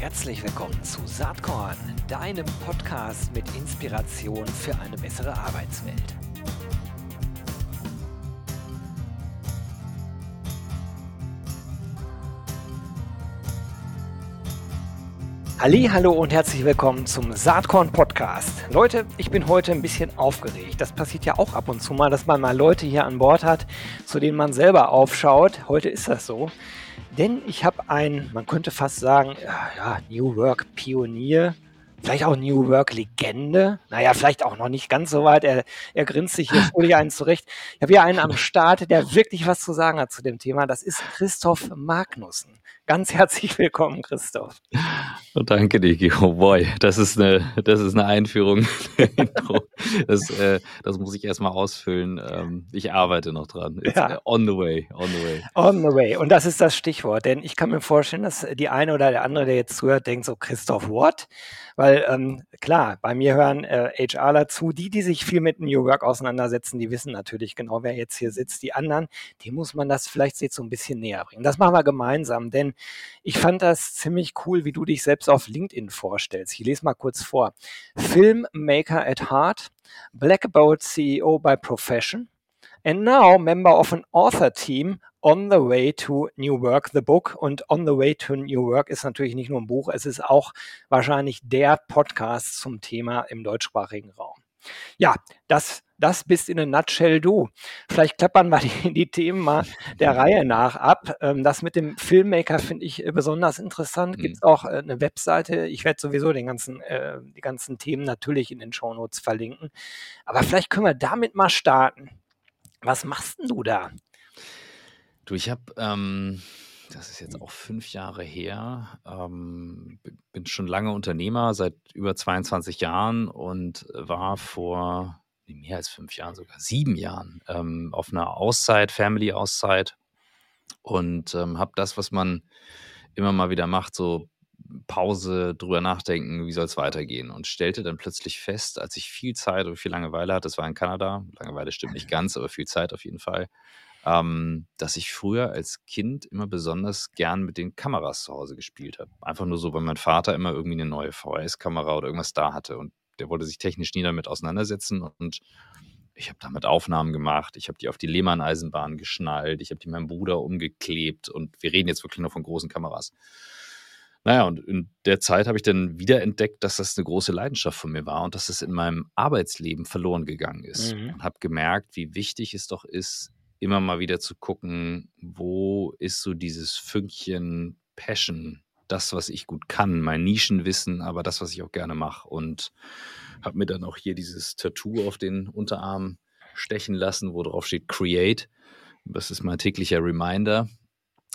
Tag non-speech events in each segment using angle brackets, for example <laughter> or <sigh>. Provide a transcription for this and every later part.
Herzlich willkommen zu Saatkorn, deinem Podcast mit Inspiration für eine bessere Arbeitswelt. Halli, hallo und herzlich willkommen zum Saatkorn Podcast. Leute, ich bin heute ein bisschen aufgeregt. Das passiert ja auch ab und zu mal, dass man mal Leute hier an Bord hat, zu denen man selber aufschaut. Heute ist das so. Denn ich habe ein, man könnte fast sagen, ja, New Work Pionier, vielleicht auch New Work Legende. Naja, vielleicht auch noch nicht ganz so weit. Er, er grinst sich hier fröhlich einen zurecht. Ich habe hier einen am Start, der wirklich was zu sagen hat zu dem Thema. Das ist Christoph Magnussen. Ganz herzlich willkommen, Christoph. Oh, danke, Niki. Oh boy, das ist eine, das ist eine Einführung. <laughs> das, äh, das muss ich erstmal ausfüllen. Ähm, ich arbeite noch dran. Ja. on the way, on the way. On the way. Und das ist das Stichwort, denn ich kann mir vorstellen, dass die eine oder der andere, der jetzt zuhört, denkt so, Christoph, what? Weil ähm, klar, bei mir hören äh, HRler zu, die, die sich viel mit New Work auseinandersetzen, die wissen natürlich genau, wer jetzt hier sitzt. Die anderen, die muss man das vielleicht jetzt so ein bisschen näher bringen. Das machen wir gemeinsam, denn ich fand das ziemlich cool, wie du dich selbst auf LinkedIn vorstellst. Ich lese mal kurz vor. Filmmaker at heart, Black Bolt CEO by profession, and now member of an author team On the Way to New Work, the Book. Und On the Way to New Work ist natürlich nicht nur ein Buch, es ist auch wahrscheinlich der Podcast zum Thema im deutschsprachigen Raum. Ja, das, das bist in a nutshell du. Vielleicht klappern wir die, die Themen mal der <laughs> Reihe nach ab. Ähm, das mit dem Filmmaker finde ich besonders interessant. Gibt es mhm. auch äh, eine Webseite. Ich werde sowieso den ganzen, äh, die ganzen Themen natürlich in den Shownotes verlinken. Aber vielleicht können wir damit mal starten. Was machst denn du da? Du, ich habe, ähm, das ist jetzt auch fünf Jahre her, ähm, bin schon lange Unternehmer, seit über 22 Jahren und war vor mehr als fünf Jahren, sogar sieben Jahren, ähm, auf einer Auszeit, Family-Auszeit und ähm, habe das, was man immer mal wieder macht, so Pause drüber nachdenken, wie soll es weitergehen und stellte dann plötzlich fest, als ich viel Zeit und viel Langeweile hatte, das war in Kanada, Langeweile stimmt nicht ganz, aber viel Zeit auf jeden Fall, ähm, dass ich früher als Kind immer besonders gern mit den Kameras zu Hause gespielt habe. Einfach nur so, weil mein Vater immer irgendwie eine neue VHS-Kamera oder irgendwas da hatte und der wollte sich technisch nie damit auseinandersetzen und ich habe damit Aufnahmen gemacht, ich habe die auf die Lehmann-Eisenbahn geschnallt, ich habe die meinem Bruder umgeklebt und wir reden jetzt wirklich nur von großen Kameras. Naja, und in der Zeit habe ich dann wieder entdeckt, dass das eine große Leidenschaft von mir war und dass es in meinem Arbeitsleben verloren gegangen ist. Mhm. Und habe gemerkt, wie wichtig es doch ist, immer mal wieder zu gucken, wo ist so dieses Fünkchen Passion, das, was ich gut kann, mein Nischenwissen, aber das, was ich auch gerne mache. Und habe mir dann auch hier dieses Tattoo auf den Unterarm stechen lassen, wo drauf steht Create. Das ist mein täglicher Reminder.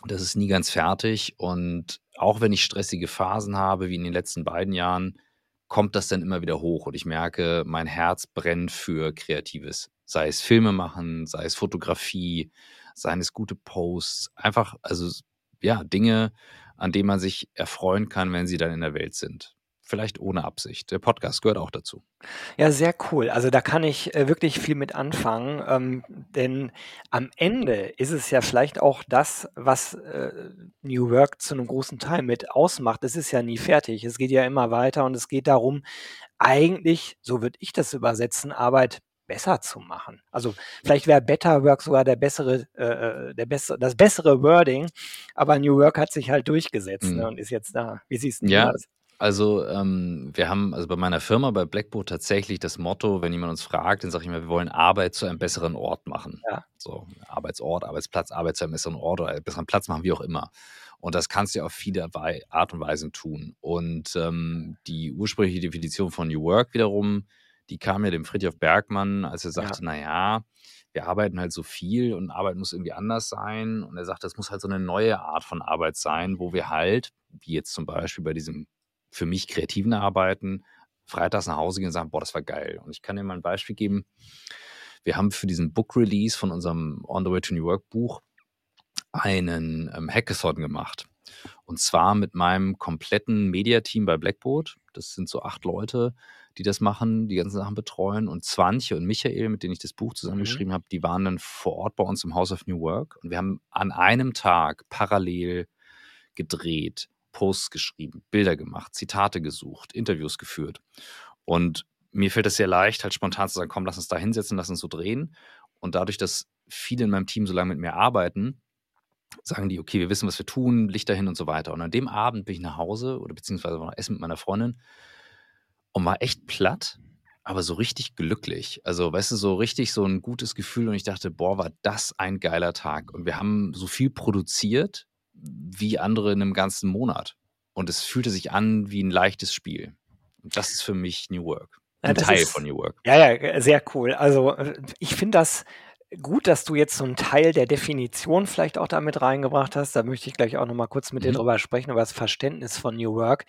Das ist nie ganz fertig. Und auch wenn ich stressige Phasen habe, wie in den letzten beiden Jahren, kommt das dann immer wieder hoch. Und ich merke, mein Herz brennt für Kreatives sei es Filme machen, sei es Fotografie, seien es gute Posts, einfach, also ja, Dinge, an denen man sich erfreuen kann, wenn sie dann in der Welt sind. Vielleicht ohne Absicht. Der Podcast gehört auch dazu. Ja, sehr cool. Also da kann ich äh, wirklich viel mit anfangen, ähm, denn am Ende ist es ja vielleicht auch das, was äh, New Work zu einem großen Teil mit ausmacht. Es ist ja nie fertig. Es geht ja immer weiter und es geht darum, eigentlich, so würde ich das übersetzen, Arbeit besser zu machen. Also vielleicht wäre Better Work sogar der bessere, äh, äh, der bessere, das bessere Wording, aber New Work hat sich halt durchgesetzt ne, mhm. ne, und ist jetzt da. Wie siehst du ja. das? Also ähm, wir haben also bei meiner Firma, bei Blackboard tatsächlich das Motto, wenn jemand uns fragt, dann sage ich immer, wir wollen Arbeit zu einem besseren Ort machen. Ja. So Arbeitsort, Arbeitsplatz, Arbeit zu einem besseren Ort oder einem besseren Platz machen, wie auch immer. Und das kannst du auf viele Art und Weisen tun. Und ähm, die ursprüngliche Definition von New Work wiederum die kam ja dem Friedhof Bergmann, als er sagte, ja. naja, wir arbeiten halt so viel und Arbeit muss irgendwie anders sein. Und er sagt, das muss halt so eine neue Art von Arbeit sein, wo wir halt, wie jetzt zum Beispiel bei diesem für mich kreativen Arbeiten, freitags nach Hause gehen und sagen, boah, das war geil. Und ich kann dir mal ein Beispiel geben. Wir haben für diesen Book Release von unserem On the Way to New Work Buch einen ähm, Hackathon gemacht. Und zwar mit meinem kompletten Mediateam bei Blackboard. Das sind so acht Leute, die das machen, die ganzen Sachen betreuen. Und Zwanche und Michael, mit denen ich das Buch zusammengeschrieben mhm. habe, die waren dann vor Ort bei uns im House of New Work. Und wir haben an einem Tag parallel gedreht Posts geschrieben, Bilder gemacht, Zitate gesucht, Interviews geführt. Und mir fällt es sehr leicht, halt spontan zu sagen, komm, lass uns da hinsetzen, lass uns so drehen. Und dadurch, dass viele in meinem Team so lange mit mir arbeiten, sagen die, okay, wir wissen, was wir tun, Licht dahin und so weiter. Und an dem Abend bin ich nach Hause oder beziehungsweise war noch essen mit meiner Freundin und war echt platt, aber so richtig glücklich. Also, weißt du, so richtig so ein gutes Gefühl und ich dachte, boah, war das ein geiler Tag. Und wir haben so viel produziert wie andere in einem ganzen Monat. Und es fühlte sich an wie ein leichtes Spiel. Und das ist für mich New Work. Ein ja, Teil ist, von New Work. Ja, ja, sehr cool. Also äh, ich finde das gut, dass du jetzt so einen Teil der Definition vielleicht auch damit reingebracht hast. Da möchte ich gleich auch noch mal kurz mit mhm. dir drüber sprechen, über das Verständnis von New Work.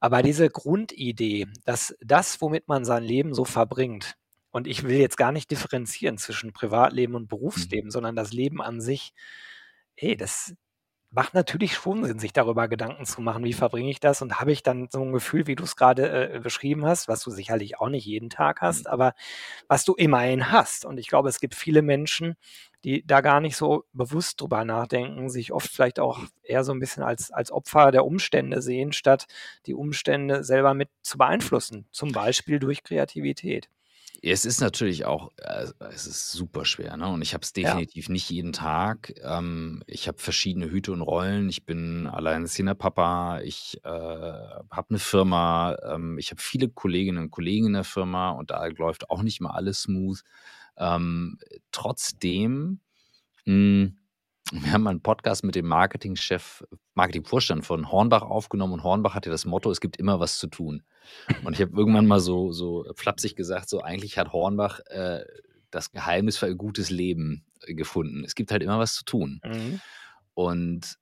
Aber diese Grundidee, dass das, womit man sein Leben so verbringt, und ich will jetzt gar nicht differenzieren zwischen Privatleben und mhm. Berufsleben, mhm. sondern das Leben an sich, hey, das, macht natürlich schon Sinn, sich darüber Gedanken zu machen, wie verbringe ich das und habe ich dann so ein Gefühl, wie du es gerade äh, beschrieben hast, was du sicherlich auch nicht jeden Tag hast, mhm. aber was du immerhin hast. Und ich glaube, es gibt viele Menschen, die da gar nicht so bewusst drüber nachdenken, sich oft vielleicht auch eher so ein bisschen als, als Opfer der Umstände sehen, statt die Umstände selber mit zu beeinflussen, zum Beispiel durch Kreativität. Es ist natürlich auch, äh, es ist super schwer, ne? Und ich habe es Ja. definitiv nicht jeden Tag. Ähm, ich habe verschiedene Hüte und Rollen. Ich bin alleinerziehender Papa. Ich äh, habe eine Firma. Ähm, ich habe viele Kolleginnen und Kollegen in der Firma und da läuft auch nicht immer alles smooth. Ähm, trotzdem, mh, hm, wir haben einen Podcast mit dem Marketingchef, Marketingvorstand von Hornbach aufgenommen und Hornbach hatte das Motto: „Es gibt immer was zu tun.“ und ich habe <laughs> irgendwann mal so, so flapsig gesagt, so eigentlich hat Hornbach äh, das Geheimnis für ein gutes Leben gefunden. Es gibt halt immer was zu tun. Mhm. Und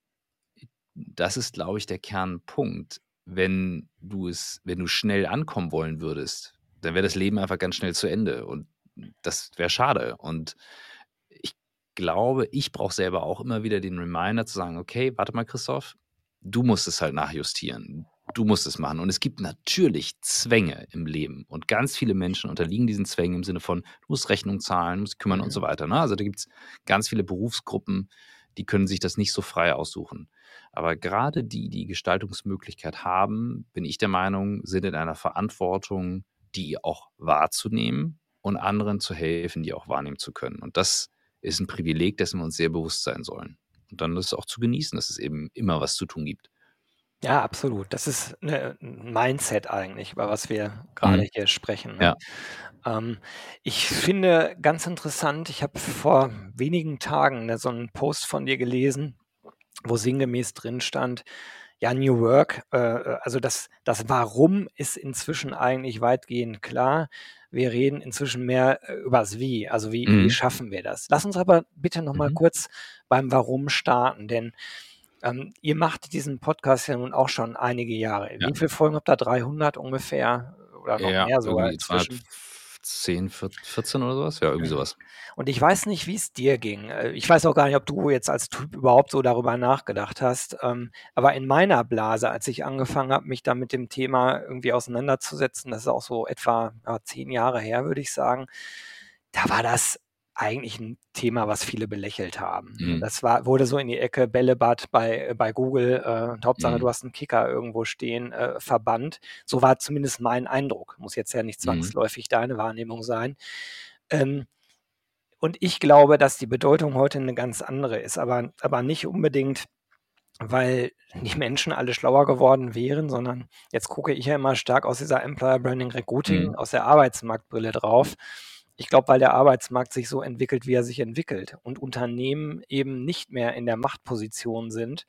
das ist, glaube ich, der Kernpunkt. Wenn du es, wenn du schnell ankommen wollen würdest, dann wäre das Leben einfach ganz schnell zu Ende. Und das wäre schade. Und glaube, ich brauche selber auch immer wieder den Reminder zu sagen, okay, warte mal, Christoph, du musst es halt nachjustieren du musst es machen. Und es gibt natürlich Zwänge im Leben. Und ganz viele Menschen unterliegen diesen Zwängen im Sinne von, du musst Rechnung zahlen, musst kümmern mhm. und so weiter. Ne? Also da gibt es ganz viele Berufsgruppen, die können sich das nicht so frei aussuchen. Aber gerade die, die Gestaltungsmöglichkeit haben, bin ich der Meinung, sind in einer Verantwortung, die auch wahrzunehmen und anderen zu helfen, die auch wahrnehmen zu können. Und das ist ein Privileg, dessen wir uns sehr bewusst sein sollen. Und dann ist es auch zu genießen, dass es eben immer was zu tun gibt. Ja, absolut. Das ist 'ne 'n Mindset eigentlich, über was wir gerade Mhm. hier sprechen, ne? Ja. Ähm, ich finde ganz interessant, ich habe vor wenigen Tagen, ne, so einen Post von dir gelesen, wo sinngemäß drin stand, ja, New Work, äh, äh, also das das Warum ist inzwischen eigentlich weitgehend klar. Wir reden inzwischen mehr, äh, übers Wie, also wie wie Mhm. schaffen wir das? Lass uns aber bitte noch mal Mhm. kurz beim Warum starten, denn ähm, ihr macht diesen Podcast ja nun auch schon einige Jahre. Ja. Wie viele Folgen habt ihr? 300 ungefähr? Oder noch ja, mehr sogar inzwischen? 10, 14 oder sowas? Ja, irgendwie sowas. Und ich weiß nicht, wie es dir ging. Äh, ich weiß auch gar nicht, ob du jetzt als Typ überhaupt so darüber nachgedacht hast. Ähm, aber in meiner Blase, als ich angefangen habe, mich da mit dem Thema irgendwie auseinanderzusetzen, das ist auch so etwa zehn Jahre her, würde ich sagen, da war das eigentlich ein Thema, was viele belächelt haben. Mhm. Das war, wurde so in die Ecke Bällebad bei, bei Google, äh, Hauptsache mhm. du hast einen Kicker irgendwo stehen, äh, verbannt. So war zumindest mein Eindruck. Muss jetzt ja nicht mhm. zwangsläufig mhm. deine Wahrnehmung sein. Ähm, und ich glaube, dass die Bedeutung heute eine ganz andere ist, aber, aber nicht unbedingt, weil die Menschen alle schlauer geworden wären, sondern jetzt gucke ich ja immer stark aus dieser Employer Branding Recruiting, mhm. aus der Arbeitsmarktbrille drauf. Ich glaube, weil der Arbeitsmarkt sich so entwickelt, wie er sich entwickelt und Unternehmen eben nicht mehr in der Machtposition sind,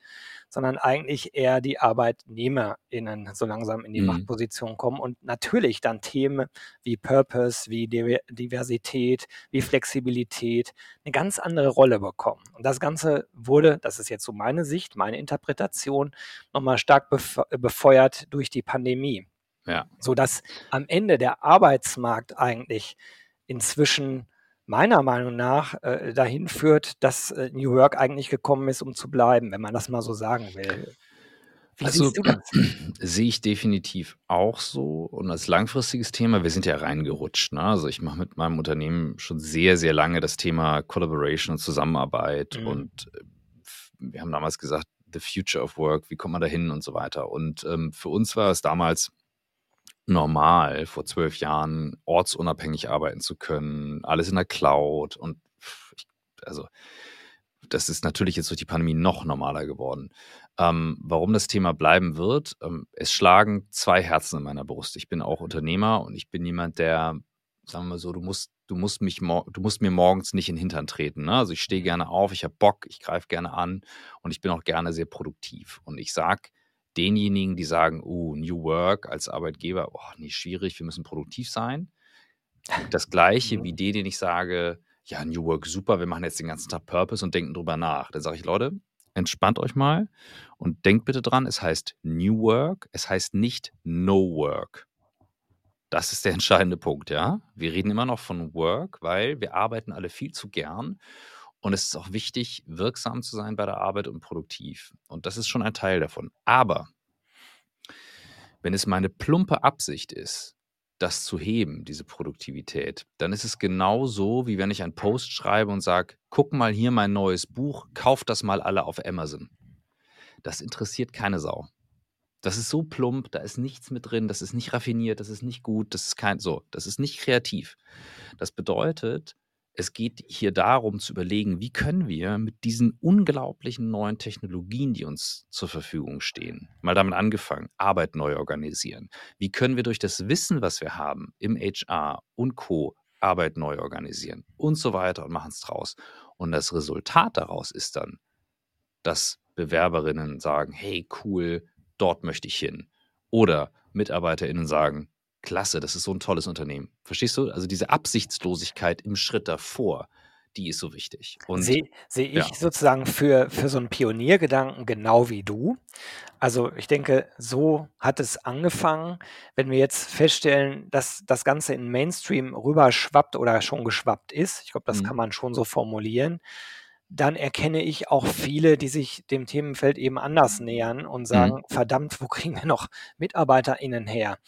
sondern eigentlich eher die ArbeitnehmerInnen so langsam in die mhm. Machtposition kommen und natürlich dann Themen wie Purpose, wie Diversität, wie Flexibilität eine ganz andere Rolle bekommen. Und das Ganze wurde, das ist jetzt so meine Sicht, meine Interpretation, nochmal stark befeuert durch die Pandemie. Ja. Sodass am Ende der Arbeitsmarkt eigentlich inzwischen meiner Meinung nach äh, dahin führt, dass äh, New York eigentlich gekommen ist, um zu bleiben, wenn man das mal so sagen will. Wie also <clears throat> sehe ich definitiv auch so. Und als langfristiges Thema, wir sind ja reingerutscht. Ne? Also ich mache mit meinem Unternehmen schon sehr, sehr lange das Thema Collaboration und Zusammenarbeit. Mhm. Und äh, wir haben damals gesagt, the future of work, wie kommt man da hin und so weiter. Und ähm, für uns war es damals normal, vor zwölf Jahren ortsunabhängig arbeiten zu können, alles in der Cloud und also das ist natürlich jetzt durch die Pandemie noch normaler geworden. Ähm, warum das Thema bleiben wird, ähm, es schlagen zwei Herzen in meiner Brust. Ich bin auch Unternehmer und ich bin jemand, der, sagen wir mal so, du musst, du musst mich, du musst mir morgens nicht in den Hintern treten. Ne? Also ich stehe gerne auf, ich habe Bock, ich greife gerne an und ich bin auch gerne sehr produktiv. Und ich sage denjenigen, die sagen, oh, New Work als Arbeitgeber, oh, nee, schwierig, wir müssen produktiv sein. Das gleiche mhm. wie die, denen ich sage, ja, New Work super, wir machen jetzt den ganzen Tag Purpose und denken drüber nach. Dann sage ich, Leute, entspannt euch mal und denkt bitte dran, es heißt New Work, es heißt nicht No Work. Das ist der <laughs> entscheidende Punkt, ja. Wir reden immer noch von Work, weil wir arbeiten alle viel zu gern und es ist auch wichtig, wirksam zu sein bei der Arbeit und produktiv. Und das ist schon ein Teil davon. Aber wenn es meine plumpe Absicht ist, das zu heben, diese Produktivität, dann ist es genau so, wie wenn ich einen Post schreibe und sage, guck mal hier mein neues Buch, kauft das mal alle auf Amazon. Das interessiert keine Sau. Das ist so plump, da ist nichts mit drin, das ist nicht raffiniert, das ist nicht gut, das ist kein so, das ist nicht kreativ. Das bedeutet, es geht hier darum zu überlegen, wie können wir mit diesen unglaublichen neuen Technologien, die uns zur Verfügung stehen, mal damit angefangen, Arbeit neu organisieren. Wie können wir durch das Wissen, was wir haben im HR und Co. Arbeit neu organisieren und so weiter und machen es draus. Und das Resultat daraus ist dann, dass Bewerberinnen sagen, hey cool, dort möchte ich hin. Oder Mitarbeiterinnen sagen, klasse, das ist so ein tolles Unternehmen. Verstehst du? Also diese Absichtslosigkeit im Schritt davor, die ist so wichtig. Sehe seh ich ja. sozusagen für, für so einen Pioniergedanken genau wie du. Also ich denke, so hat es angefangen. Wenn wir jetzt feststellen, dass das Ganze in Mainstream rüberschwappt oder schon geschwappt ist, ich glaube, das mhm. kann man schon so formulieren, dann erkenne ich auch viele, die sich dem Themenfeld eben anders nähern und sagen, mhm. verdammt, wo kriegen wir noch MitarbeiterInnen her?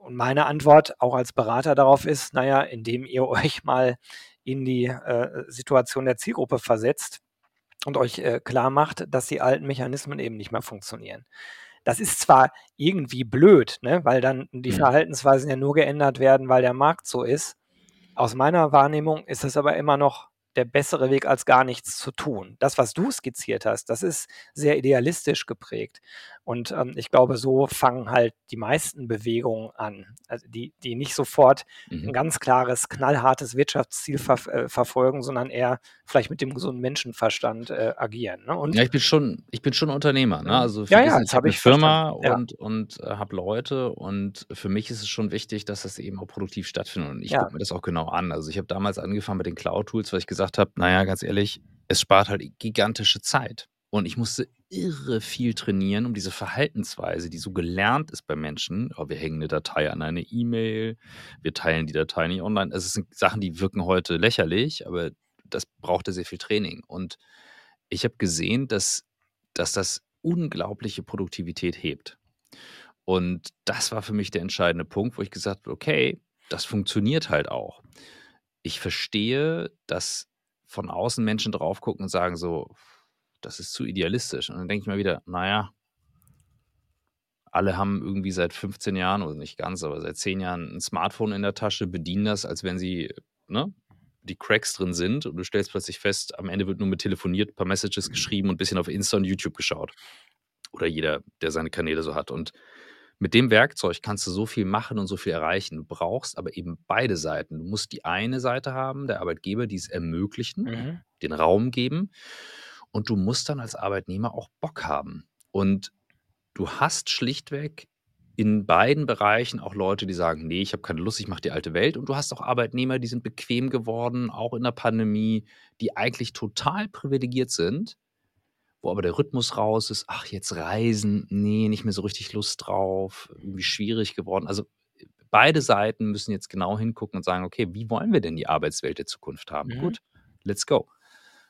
Und meine Antwort auch als Berater darauf ist, naja, indem ihr <laughs> euch mal in die äh, Situation der Zielgruppe versetzt und euch äh, klar macht, dass die alten Mechanismen eben nicht mehr funktionieren. Das ist zwar irgendwie blöd, ne, weil dann die mhm. Verhaltensweisen ja nur geändert werden, weil der Markt so ist. Aus meiner Wahrnehmung ist es aber immer noch der bessere Weg, als gar nichts zu tun. Das, was du skizziert hast, das ist sehr idealistisch geprägt. Und ähm, ich glaube, so fangen halt die meisten Bewegungen an, also die, die nicht sofort mhm. ein ganz klares, knallhartes Wirtschaftsziel ver äh, verfolgen, sondern eher vielleicht mit dem gesunden Menschenverstand äh, agieren. Ne? Und ja, ich bin schon, ich bin schon Unternehmer. Ne? Also ja, ja, ich habe eine Firma ja. und, und äh, habe Leute und für mich ist es schon wichtig, dass das eben auch produktiv stattfindet. Und ich ja. gucke mir das auch genau an. Also ich habe damals angefangen mit den Cloud-Tools, weil ich gesagt habe, naja, ganz ehrlich, es spart halt gigantische Zeit. Und ich musste irre viel trainieren, um diese Verhaltensweise, die so gelernt ist bei Menschen. Oh, wir hängen eine Datei an eine E-Mail, wir teilen die Datei nicht online. Also es sind Sachen, die wirken heute lächerlich, aber das brauchte sehr viel Training. Und ich habe gesehen, dass, dass das unglaubliche Produktivität hebt. Und das war für mich der entscheidende Punkt, wo ich gesagt habe, okay, das funktioniert halt auch. Ich verstehe, dass von außen Menschen drauf gucken und sagen so, das ist zu idealistisch. Und dann denke ich mal wieder, naja, alle haben irgendwie seit 15 Jahren, oder nicht ganz, aber seit 10 Jahren ein Smartphone in der Tasche, bedienen das, als wenn sie ne, die Cracks drin sind und du stellst plötzlich fest, am Ende wird nur mit telefoniert, ein paar Messages geschrieben und ein bisschen auf Insta und YouTube geschaut. Oder jeder, der seine Kanäle so hat. Und mit dem Werkzeug kannst du so viel machen und so viel erreichen. Du brauchst aber eben beide Seiten. Du musst die eine Seite haben, der Arbeitgeber, die es ermöglichen, mhm. den Raum geben. Und du musst dann als Arbeitnehmer auch Bock haben. Und du hast schlichtweg in beiden Bereichen auch Leute, die sagen, nee, ich habe keine Lust, ich mache die alte Welt. Und du hast auch Arbeitnehmer, die sind bequem geworden, auch in der Pandemie, die eigentlich total privilegiert sind, wo aber der Rhythmus raus ist, ach, jetzt reisen, nee, nicht mehr so richtig Lust drauf, irgendwie schwierig geworden. Also beide Seiten müssen jetzt genau hingucken und sagen, okay, wie wollen wir denn die Arbeitswelt der Zukunft haben? Mhm. Gut, let's go.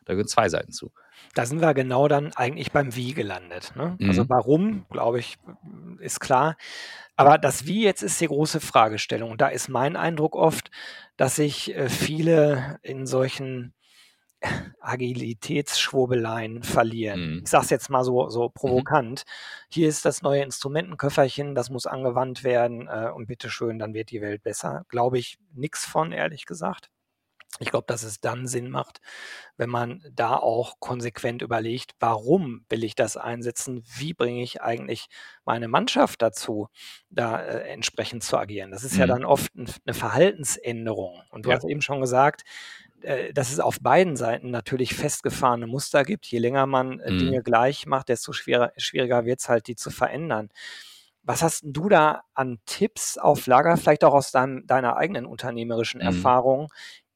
Da gehören zwei Seiten zu. Da sind wir genau dann eigentlich beim Wie gelandet. Ne? Also mhm. Also warum, glaube ich, ist klar. Aber das Wie jetzt ist die große Fragestellung. Und da ist mein Eindruck oft, dass sich äh, viele in solchen Agilitätsschwurbeleien verlieren. Mhm. Ich sage es jetzt mal so, so Mhm. provokant. Hier ist das neue Instrumentenköfferchen, das muss angewandt werden äh, und bitteschön, dann wird die Welt besser. Glaube ich nichts von, ehrlich gesagt. Ich glaube, dass es dann Sinn macht, wenn man da auch konsequent überlegt, warum will ich das einsetzen? Wie bringe ich eigentlich meine Mannschaft dazu, da äh, entsprechend zu agieren? Das ist ja Mhm. dann oft ein, eine Verhaltensänderung. Und du Ja. hast eben schon gesagt, dass es auf beiden Seiten natürlich festgefahrene Muster gibt. Je länger man äh, Mhm. Dinge gleich macht, desto schwerer, schwieriger wird es halt, die zu verändern. Was hast denn du da an Tipps auf Lager, vielleicht auch aus deinem, deiner eigenen unternehmerischen Mhm. Erfahrung,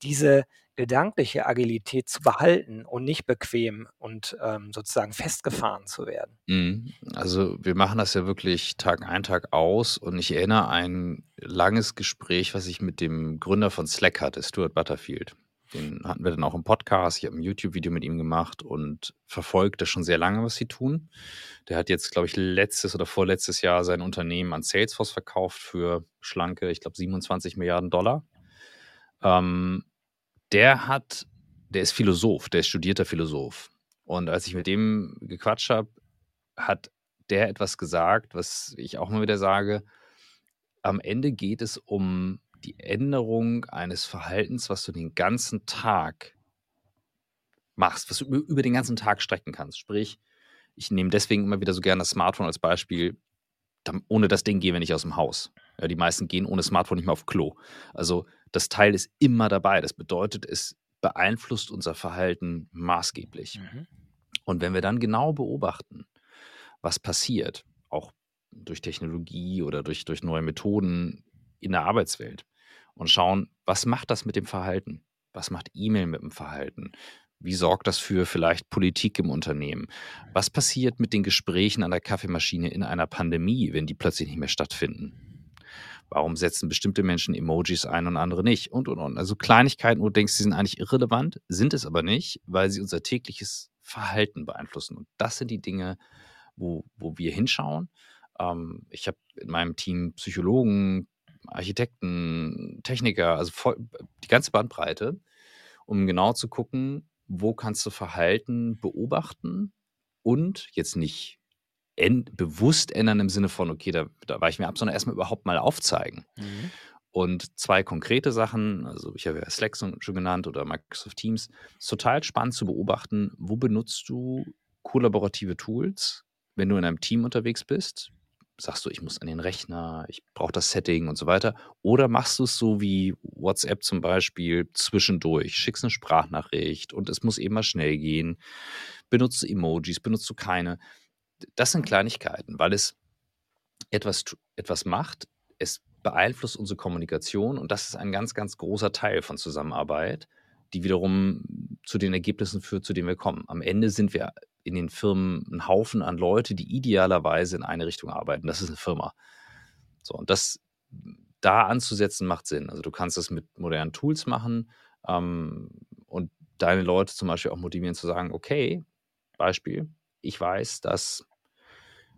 diese gedankliche Agilität zu behalten und nicht bequem und ähm, sozusagen festgefahren zu werden? Mhm. Also wir machen das ja wirklich Tag ein, Tag aus und ich erinnere ein langes Gespräch, was ich mit dem Gründer von Slack hatte, Stuart Butterfield. Den hatten wir dann auch im Podcast. Ich habe ein YouTube-Video mit ihm gemacht und verfolgt das schon sehr lange, was sie tun. Der hat jetzt, glaube ich, letztes oder vorletztes Jahr sein Unternehmen an Salesforce verkauft für schlanke, ich glaube, 27 Milliarden Dollar. Ähm, der hat, der ist Philosoph, der ist studierter Philosoph. Und als ich mit dem gequatscht habe, hat der etwas gesagt, was ich auch mal wieder sage. Am Ende geht es um die Änderung eines Verhaltens, was du den ganzen Tag machst, was du über, den ganzen Tag strecken kannst. Sprich, ich nehme deswegen immer wieder so gerne das Smartphone als Beispiel. Ohne das Ding gehen wir nicht aus dem Haus. Ja, die meisten gehen ohne Smartphone nicht mehr auf Klo. Also das Teil ist immer dabei. Das bedeutet, es beeinflusst unser Verhalten maßgeblich. Mhm. Und wenn wir dann genau beobachten, was passiert, auch durch Technologie oder durch, durch neue Methoden in der Arbeitswelt und schauen, was macht das mit dem Verhalten? Was macht E-Mail mit dem Verhalten? Wie sorgt das für vielleicht Politik im Unternehmen? Was passiert mit den Gesprächen an der Kaffeemaschine in einer Pandemie, wenn die plötzlich nicht mehr stattfinden? Warum setzen bestimmte Menschen Emojis ein und andere nicht? Und, und, und. Also Kleinigkeiten, wo du denkst, sie sind eigentlich irrelevant, sind es aber nicht, weil sie unser tägliches Verhalten beeinflussen. Und das sind die Dinge, wo, wo wir hinschauen. Ähm, ich habe in meinem Team Psychologen, Architekten, Techniker, also voll, die ganze Bandbreite, um genau zu gucken, wo kannst du Verhalten beobachten und jetzt nicht bewusst ändern im Sinne von, okay, da, da weiche ich mir ab, sondern erstmal überhaupt mal aufzeigen. Mhm. Und zwei konkrete Sachen, also ich habe ja Slack schon genannt oder Microsoft Teams, ist total spannend zu beobachten, wo benutzt du kollaborative Tools, wenn du in einem Team unterwegs bist, sagst du, ich muss an den Rechner, ich brauche das Setting und so weiter. Oder machst du es so wie WhatsApp zum Beispiel zwischendurch, schickst eine Sprachnachricht und es muss eben mal schnell gehen. Benutzt du Emojis, benutzt du keine. Das sind Kleinigkeiten, weil es etwas, etwas macht, es beeinflusst unsere Kommunikation und das ist ein ganz, ganz großer Teil von Zusammenarbeit, die wiederum zu den Ergebnissen führt, zu denen wir kommen. Am Ende sind wir in den Firmen ein Haufen an Leute, die idealerweise in eine Richtung arbeiten. Das ist eine Firma. So, und das da anzusetzen macht Sinn. Also du kannst das mit modernen Tools machen ähm, und deine Leute zum Beispiel auch motivieren zu sagen, okay, Beispiel, ich weiß, dass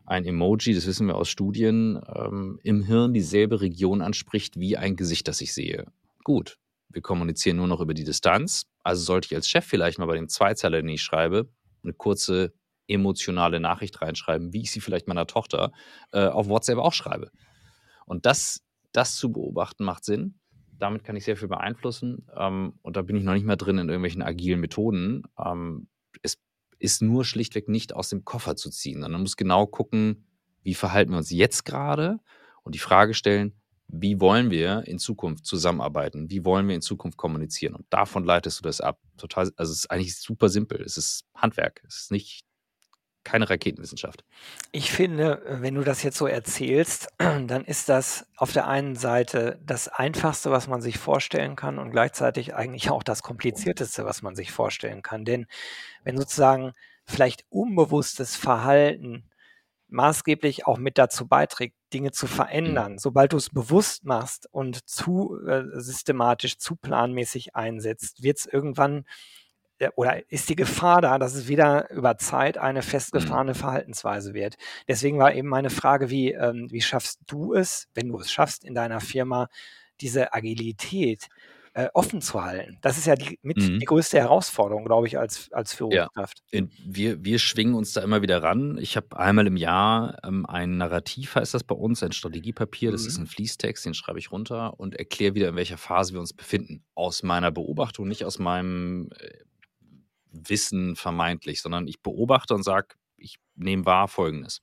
ein Emoji, das wissen wir aus Studien, ähm, im Hirn dieselbe Region anspricht wie ein Gesicht, das ich sehe. Gut, wir kommunizieren nur noch über die Distanz. Also sollte ich als Chef vielleicht mal bei dem Zweizeiler, den ich schreibe, eine kurze emotionale Nachricht reinschreiben, wie ich sie vielleicht meiner Tochter äh, auf WhatsApp auch schreibe. Und das, das zu beobachten macht Sinn. Damit kann ich sehr viel beeinflussen. Ähm, und da bin ich noch nicht mehr drin in irgendwelchen agilen Methoden. Ähm, es ist nur schlichtweg nicht aus dem Koffer zu ziehen. Man muss genau gucken, wie verhalten wir uns jetzt gerade und die Frage stellen, wie wollen wir in Zukunft zusammenarbeiten? Wie wollen wir in Zukunft kommunizieren? Und davon leitest du das ab. Total, also es ist eigentlich super simpel. Es ist Handwerk. Es ist nicht keine Raketenwissenschaft. Ich finde, wenn du das jetzt so erzählst, <clears throat> dann ist das auf der einen Seite das Einfachste, was man sich vorstellen kann und gleichzeitig eigentlich auch das Komplizierteste, was man sich vorstellen kann. Denn wenn sozusagen vielleicht unbewusstes Verhalten maßgeblich auch mit dazu beiträgt, Dinge zu verändern, mhm. sobald du es bewusst machst und zu äh, systematisch, zu planmäßig einsetzt, wird es irgendwann oder ist die Gefahr da, dass es wieder über Zeit eine festgefahrene mhm. Verhaltensweise wird. Deswegen war eben meine Frage, wie, ähm, wie schaffst du es, wenn du es schaffst in deiner Firma, diese Agilität äh, offen zu halten. Das ist ja die, mit Mhm. die größte Herausforderung, glaube ich, als, als Ja. Führungskraft. In wir wir schwingen uns da immer wieder ran. Ich habe einmal im Jahr, ähm, ein Narrativ heißt das bei uns, ein Strategiepapier. Das ist Mhm. ein Fließtext, den schreibe ich runter und erkläre wieder, in welcher Phase wir uns befinden. Aus meiner Beobachtung, nicht aus meinem, äh, Wissen vermeintlich, sondern ich beobachte und sage: „Ich nehme wahr Folgendes.“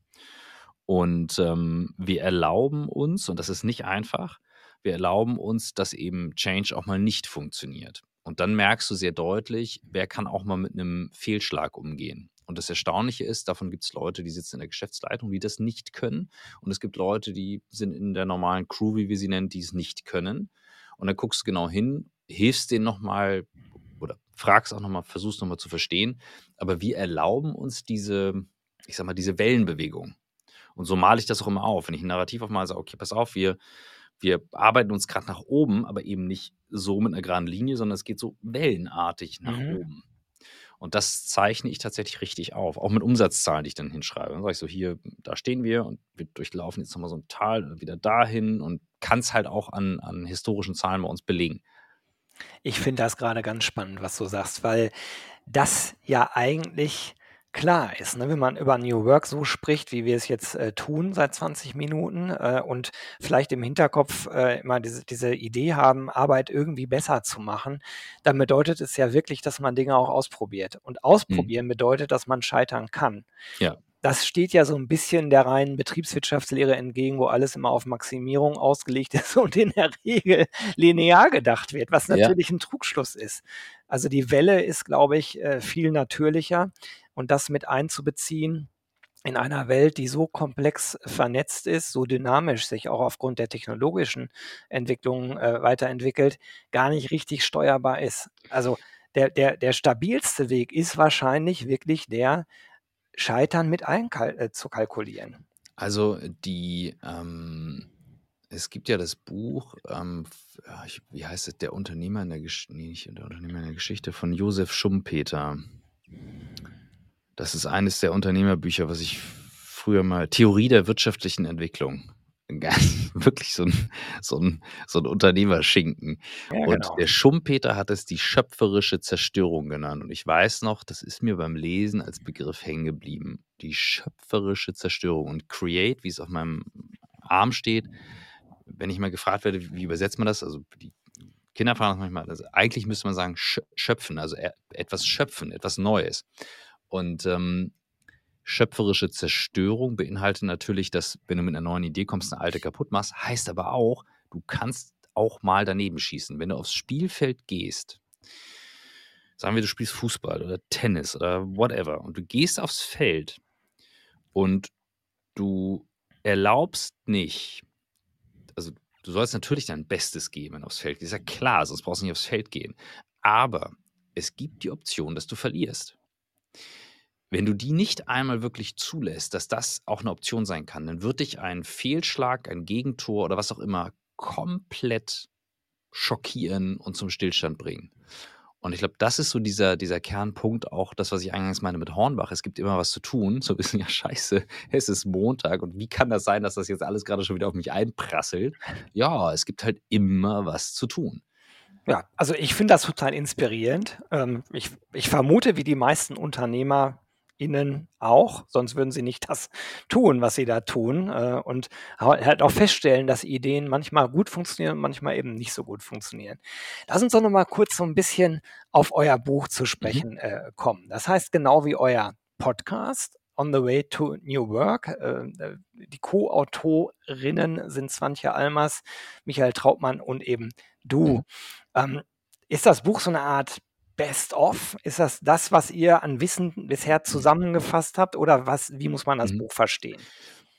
Und, ähm, wir erlauben uns und das ist nicht einfach, wir erlauben uns, dass eben Change auch mal nicht funktioniert. Und dann merkst du sehr deutlich, wer kann auch mal mit 'nem Fehlschlag umgehen. Und das Erstaunliche ist, davon gibt's Leute, die sitzen in der Geschäftsleitung, die das nicht können. Und es gibt Leute, die sind in der normalen Crew, wie wir sie nennen, die es nicht können. Und dann guckst du genau hin, hilfst denen noch mal oder fragst auch noch mal, versuchst noch mal zu verstehen. Aber wir erlauben uns diese, ich sage mal, diese Wellenbewegung. Und so male ich das auch immer auf. Wenn ich 'n Narrativ aufmale, sage: „Okay, pass auf, wir wir arbeiten uns grad nach oben, aber eben nicht so mit 'ner geraden Linie, sondern es geht so wellenartig nach Mhm. oben.“ Und das zeichne ich tatsächlich richtig auf, auch mit Umsatzzahlen, die ich dann hinschreibe. Dann sage ich so: „Hier, da stehen wir und wir durchlaufen jetzt noch mal so 'n Tal und wieder dahin“ und kann's halt auch an an historischen Zahlen bei uns belegen. Ich finde das grade ganz spannend, was du sagst, weil das ja eigentlich klar ist, ne? Wenn man über New Work so spricht, wie wir es jetzt, äh, tun seit 20 Minuten, äh, und vielleicht im Hinterkopf, äh, immer diese diese Idee haben, Arbeit irgendwie besser zu machen, dann bedeutet es ja wirklich, dass man Dinge auch ausprobiert. Und Mhm. ausprobieren bedeutet, dass man scheitern kann. Ja. Das steht ja so 'n bisschen der reinen Betriebswirtschaftslehre entgegen, wo alles immer auf Maximierung ausgelegt <laughs> ist und in der Regel linear gedacht wird, was Ja. natürlich 'n Trugschluss ist. Also, die Welle ist, glaube ich, äh, viel natürlicher und das mit einzubeziehen in einer Welt, die so komplex vernetzt ist, so dynamisch sich auch aufgrund der technologischen Entwicklungen, äh, weiterentwickelt, gar nicht richtig steuerbar ist. Also, der der der stabilste Weg ist wahrscheinlich wirklich der, Scheitern mit einkal äh. Also, die, ähm es gibt ja das Buch, ähm, ich wie heißt es? Der Unternehmer in der Gesch ne, nicht der Unternehmer in der Geschichte von Josef Schumpeter. Das ist eines der Unternehmerbücher, was ich früher mal Theorie der wirtschaftlichen Entwicklung. Ganz <laughs> wirklich so 'n so 'n so 'n Unternehmerschinken. Ja, Und genau. der Schumpeter hat es die schöpferische Zerstörung genannt. Und ich weiß noch, das ist mir beim Lesen als Begriff hängen geblieben. Die schöpferische Zerstörung. Und create, wie's auf meinem Arm steht wenn ich mal gefragt werde: „Wie übersetzt man das?“ Also, die Kinder fragen das manchmal. Also, eigentlich müsste man sagen sch schöpfen, also, e etwas schöpfen, etwas Neues. Und, ähm, schöpferische Zerstörung beinhaltet natürlich, dass, wenn du mit 'ner neuen Idee kommst, 'ne alte kaputt machst. Heißt aber auch, du kannst auch mal daneben schießen. Wenn du aufs Spielfeld gehst sagen wir, du spielst Fußball oder Tennis oder whatever und du gehst aufs Feld und du erlaubst nicht also, du sollst natürlich dein Bestes geben, wenn du aufs Feld gehst. Ist ja klar, sonst brauchst du nicht aufs Feld gehen. Aber es gibt die Option, dass du verlierst. Wenn du die nicht einmal wirklich zulässt, dass das auch 'ne Option sein kann, dann wird dich ein Fehlschlag, ein Gegentor oder was auch immer komplett schockieren und zum Stillstand bringen. Und ich glaube, das ist so dieser dieser Kernpunkt, auch das, was ich eingangs meinte mit Hornbach. Es gibt immer was zu tun. So 'n bisschen: „Ja, scheiße, es ist Montag und wie kann das sein, dass das jetzt alles grade schon wieder auf mich einprasselt?“ Ja, es gibt halt immer was zu tun. Ja, also, ich finde das total inspirierend. Ähm, ich ich vermute, wie die meisten UnternehmerInnen auch, sonst würden sie nicht das tun, was sie da tun, äh, und ha halt auch feststellen, dass Ideen manchmal gut funktionieren und manchmal eben nicht so gut funktionieren. Lass uns doch noch mal kurz so 'n bisschen auf euer Buch zu Mhm. sprechen, äh, kommen. Das heißt genau wie euer Podcast „On the way to New Work“. Äh, die Co-Autorinnen sind Swantje Almers, Michael Trautmann und eben du. Mhm. Ist das Buch so 'ne Art Best of? Ist das das, was ihr an Wissen bisher zusammengefasst habt oder was wie muss man das Mhm. Buch verstehen?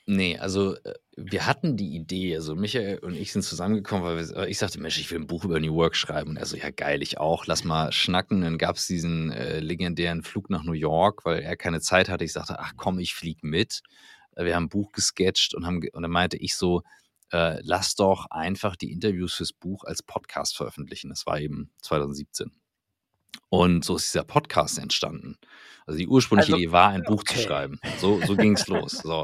Ne, also, äh, wir hatten die Idee also, Michael und ich sind zusammengekommen, weil wir ich sagte: „Mensch, ich will 'n Buch über New Work schreiben.“ Und er so: „Ja, geil, ich auch. Lass mal schnacken.“ Dann gab's diesen, äh, legendären Flug nach New York, weil er keine Zeit hatte. Ich sagte: „Ach komm, ich fliege mit.“ Äh, wir haben 'n Buch gesketcht und haben und dann meinte ich so: „Äh, lass doch einfach die Interviews fürs Buch als Podcast veröffentlichen.“ Das war eben 2017. Und so ist dieser Podcast entstanden. Also, die ursprüngliche Also Idee war, ein Buch zu okay. schreiben. So so ging's <laughs> los. So.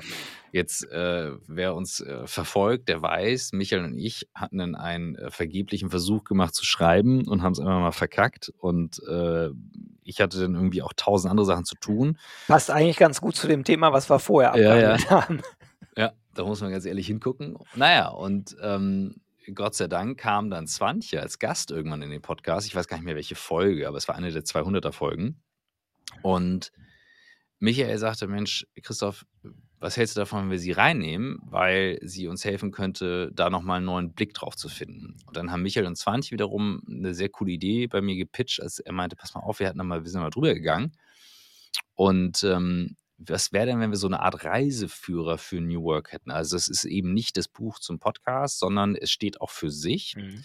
Jetzt, äh, wer uns äh, verfolgt, der weiß, Michael und ich hatten einen äh, vergeblichen Versuch gemacht zu schreiben und haben es immer mal verkackt. Und äh, ich hatte dann irgendwie auch tausend andere Sachen zu tun. Passt eigentlich ganz gut zu dem Thema, was wir vorher abgehandelt ja, ja. haben. Ja, da muss man ganz ehrlich hingucken. Naja, und ähm, Gott sei Dank kam dann Swantje als Gast irgendwann in den Podcast. Ich weiß gar nicht mehr, welche Folge, aber es war eine der 200er Folgen. Und Michael sagte, Mensch, Christoph, was hältst du davon, wenn wir sie reinnehmen, weil sie uns helfen könnte, da nochmal einen neuen Blick drauf zu finden. Und dann haben Michael und Swantje wiederum eine sehr coole Idee bei mir gepitcht, als er meinte, pass mal auf, wir hatten da mal, wir sind mal drüber gegangen. Und ähm, was wäre denn, wenn wir so eine Art Reiseführer für New Work hätten? Also es ist eben nicht das Buch zum Podcast, sondern es steht auch für sich. Mhm.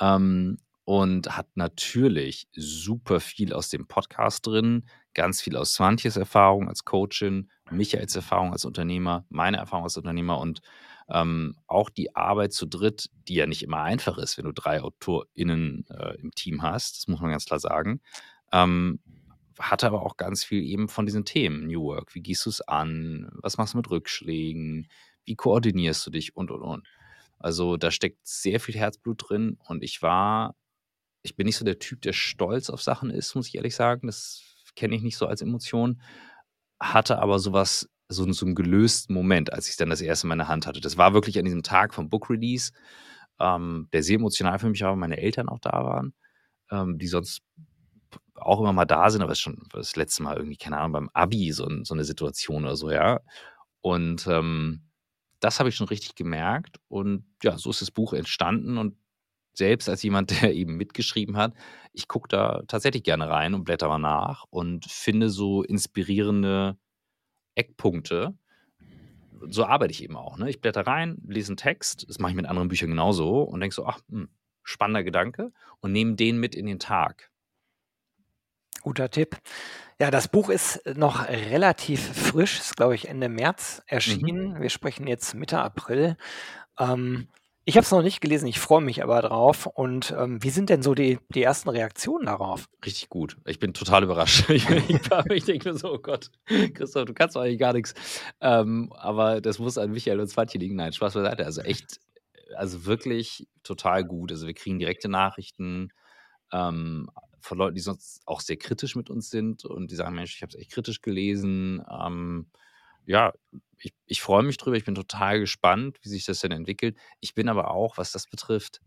Ähm, und hat natürlich super viel aus dem Podcast drin, ganz viel aus Swantjes Erfahrung als Coachin, Michaels Erfahrung als Unternehmer, meine Erfahrung als Unternehmer und ähm, auch die Arbeit zu dritt, die ja nicht immer einfach ist, wenn du drei AutorInnen äh, im Team hast, das muss man ganz klar sagen, ähm, hatte aber auch ganz viel eben von diesen Themen. New Work, wie gehst du es an? Was machst du mit Rückschlägen? Wie koordinierst du dich? Und, und, und. Also da steckt sehr viel Herzblut drin und ich war ich bin nicht so der Typ, der stolz auf Sachen ist, muss ich ehrlich sagen. Das kenne ich nicht so als Emotion. Hatte aber sowas, so, so einen gelösten Moment, als ich dann das erste in meiner Hand hatte. Das war wirklich an diesem Tag vom Book Release, ähm, der sehr emotional für mich war, weil meine Eltern auch da waren, ähm, die sonst auch immer mal da sind, aber ist schon das letzte Mal irgendwie, keine Ahnung, beim Abi so, so eine Situation oder so, ja. Und ähm, das habe ich schon richtig gemerkt. Und ja, so ist das Buch entstanden. Und selbst als jemand, <laughs> der eben mitgeschrieben hat, ich gucke da tatsächlich gerne rein und blätter mal nach und finde so inspirierende Eckpunkte. So arbeite ich eben auch. Ne? Ich blätter rein, lese einen Text, das mache ich mit anderen Büchern genauso und denke so, ach, hm, spannender Gedanke und nehme den mit in den Tag. Guter Tipp. Ja, das Buch ist noch relativ frisch, ist glaube ich Ende März erschienen. Mhm. Wir sprechen jetzt Mitte April. Ähm, ich habe es noch nicht gelesen, ich freue mich aber drauf. Und ähm, wie sind denn so die, die ersten Reaktionen darauf? Richtig gut. Ich bin total überrascht. <laughs> ich, <laughs> ich denke mir so, oh Gott, Christoph, du kannst doch eigentlich gar nichts. Ähm, aber das muss an Michael und Swantje liegen. Nein, Spaß beiseite. Also echt, also wirklich total gut. Also wir kriegen direkte Nachrichten ähm, von Leuten, die sonst auch sehr kritisch mit uns sind und die sagen, Mensch, ich habe es echt kritisch gelesen. Ähm, ja, ich, ich freue mich drüber. Ich bin total gespannt, wie sich das denn entwickelt. Ich bin aber auch, was das betrifft,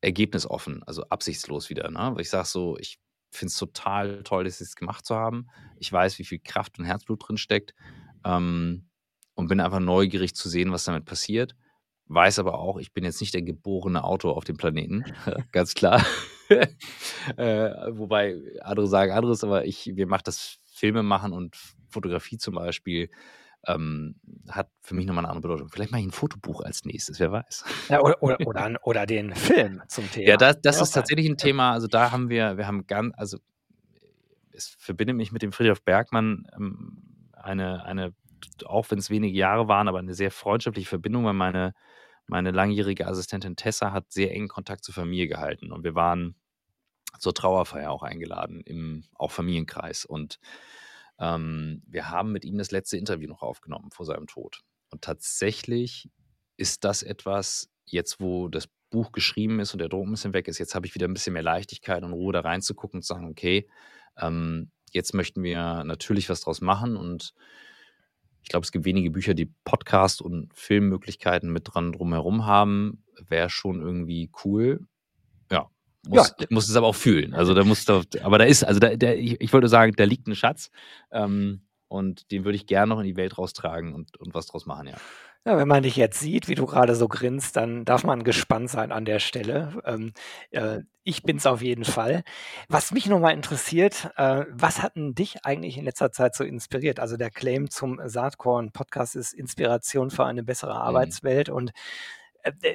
ergebnisoffen, also absichtslos wieder. Ne? Weil ich sage so, ich finde es total toll, das jetzt gemacht zu haben. Ich weiß, wie viel Kraft und Herzblut drin steckt ähm, und bin einfach neugierig zu sehen, was damit passiert. Weiß aber auch, ich bin jetzt nicht der geborene Autor auf dem Planeten, <laughs> ganz klar. <laughs> äh, wobei andere sagen anderes, aber ich, mir macht das Filme machen und Fotografie zum Beispiel ähm, hat für mich nochmal eine andere Bedeutung. Vielleicht mache ich ein Fotobuch als nächstes, wer weiß. Ja, oder, oder, oder, oder, den <laughs> Film zum Thema. Ja, das, das ist tatsächlich ein Thema. Also da haben wir, wir haben ganz, also es verbindet mich mit dem Friedrich Bergmann ähm, eine, eine, auch wenn es wenige Jahre waren, aber eine sehr freundschaftliche Verbindung, weil meine, meine langjährige Assistentin Tessa hat sehr engen Kontakt zur Familie gehalten und wir waren zur Trauerfeier auch eingeladen, im auch Familienkreis. Und ähm, wir haben mit ihm das letzte Interview noch aufgenommen vor seinem Tod. Und tatsächlich ist das etwas, jetzt wo das Buch geschrieben ist und der Druck ein bisschen weg ist, jetzt habe ich wieder ein bisschen mehr Leichtigkeit und Ruhe da reinzugucken und zu sagen, okay, ähm, jetzt möchten wir natürlich was draus machen und ich glaube, es gibt wenige Bücher, die Podcast- und Filmmöglichkeiten mit dran drumherum haben. Wäre schon irgendwie cool. Muss, ja. muss es aber auch fühlen. Also da muss da, aber da ist, also da, der, ich, ich wollte sagen, da liegt ein Schatz. Ähm, und den würde ich gerne noch in die Welt raustragen und, und was draus machen, ja. Ja, wenn man dich jetzt sieht, wie du gerade so grinst, dann darf man gespannt sein an der Stelle. Ähm, äh, ich bin's auf jeden Fall. Was mich nochmal interessiert, äh, was hat denn dich eigentlich in letzter Zeit so inspiriert? Also der Claim zum Saatkorn-Podcast ist Inspiration für eine bessere mhm. Arbeitswelt und äh, äh,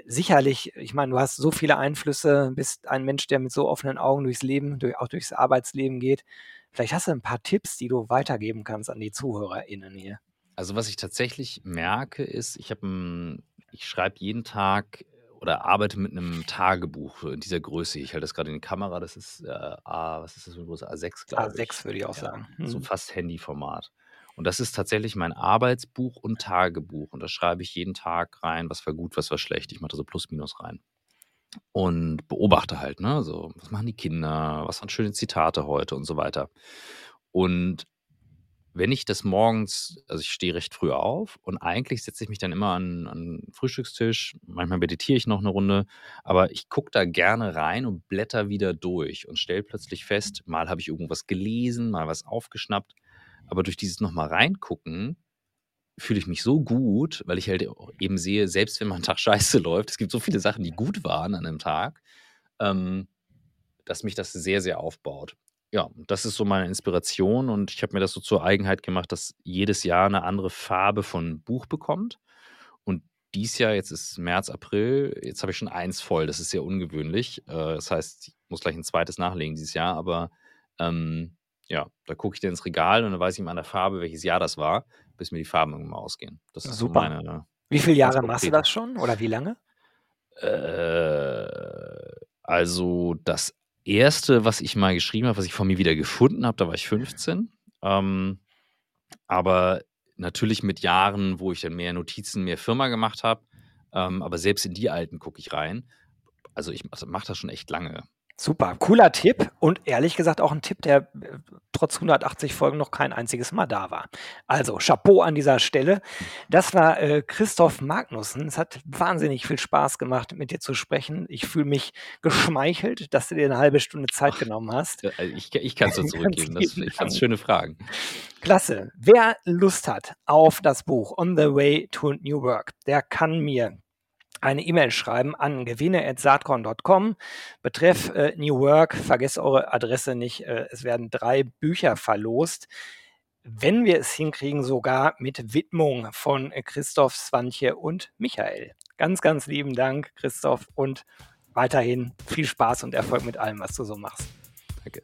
sicherlich, ich meine, du hast so viele Einflüsse, bist ein Mensch, der mit so offenen Augen durchs Leben, durch, auch durchs Arbeitsleben geht. Vielleicht hast du ein paar Tipps, die du weitergeben kannst an die ZuhörerInnen hier. Also, was ich tatsächlich merke, ist, ich habe ich schreibe jeden Tag oder arbeite mit einem Tagebuch in dieser Größe. Ich halte das gerade in die Kamera, das ist äh, A, was ist das für eine Größe? A6, glaube ich. A6 würde ich auch ja, sagen. So mhm. fast Handyformat. Und das ist tatsächlich mein Arbeitsbuch und Tagebuch. Und da schreibe ich jeden Tag rein, was war gut, was war schlecht. Ich mache da so Plus, Minus rein. Und beobachte halt, ne? So, was machen die Kinder, was waren schöne Zitate heute und so weiter. Und wenn ich das morgens, also ich stehe recht früh auf und eigentlich setze ich mich dann immer an, an den Frühstückstisch, manchmal meditiere ich noch eine Runde, aber ich gucke da gerne rein und blätter wieder durch und stelle plötzlich fest, mal habe ich irgendwas gelesen, mal was aufgeschnappt, aber durch dieses nochmal reingucken fühle ich mich so gut, weil ich halt eben sehe, selbst wenn mein <laughs> Tag scheiße läuft, es gibt so viele Sachen, die gut waren an einem Tag, ähm, dass mich das sehr, sehr aufbaut ja, das ist so meine Inspiration und ich habe mir das so zur Eigenheit gemacht, dass jedes Jahr eine andere Farbe von Buch bekommt. Und dies Jahr, jetzt ist März, April, jetzt habe ich schon eins voll. Das ist sehr ungewöhnlich. Äh, das heißt, ich muss gleich ein zweites nachlegen dieses Jahr, aber ähm, ja, da gucke ich dann ins Regal und dann weiß ich immer an der Farbe, welches Jahr das war, bis mir die Farben irgendwann mal ausgehen. Das ist Super. So meine, wie viele Jahre machst du das schon oder wie lange? Äh, also das erste, was ich mal geschrieben habe, was ich von mir wieder gefunden habe, da war ich 15. Ähm, aber natürlich mit Jahren, wo ich dann mehr Notizen, mehr Firma gemacht habe. Ähm, aber selbst in die alten gucke ich rein. Also ich also mache das schon echt lange. Super, cooler Tipp und ehrlich gesagt auch ein Tipp, der äh, trotz 180 Folgen noch kein einziges Mal da war. Also Chapeau an dieser Stelle. Das war äh, Christoph Magnussen. Es hat wahnsinnig viel Spaß gemacht, mit dir zu sprechen. Ich fühle mich geschmeichelt, dass du dir eine halbe Stunde Zeit Ach, genommen hast. Also ich, ich kann es dir zurückgeben. Das, ich fand schöne Fragen. Klasse. Wer Lust hat auf das Buch On the Way to New Work, der kann mir eine E-Mail schreiben an gewinne.saatkorn.com. Betreff äh, New Work, vergesst eure Adresse nicht. Äh, es werden drei Bücher verlost. Wenn wir es hinkriegen, sogar mit Widmung von äh, Christoph, Swantje und Michael. Ganz, ganz lieben Dank, Christoph, und weiterhin viel Spaß und Erfolg mit allem, was du so machst. Danke.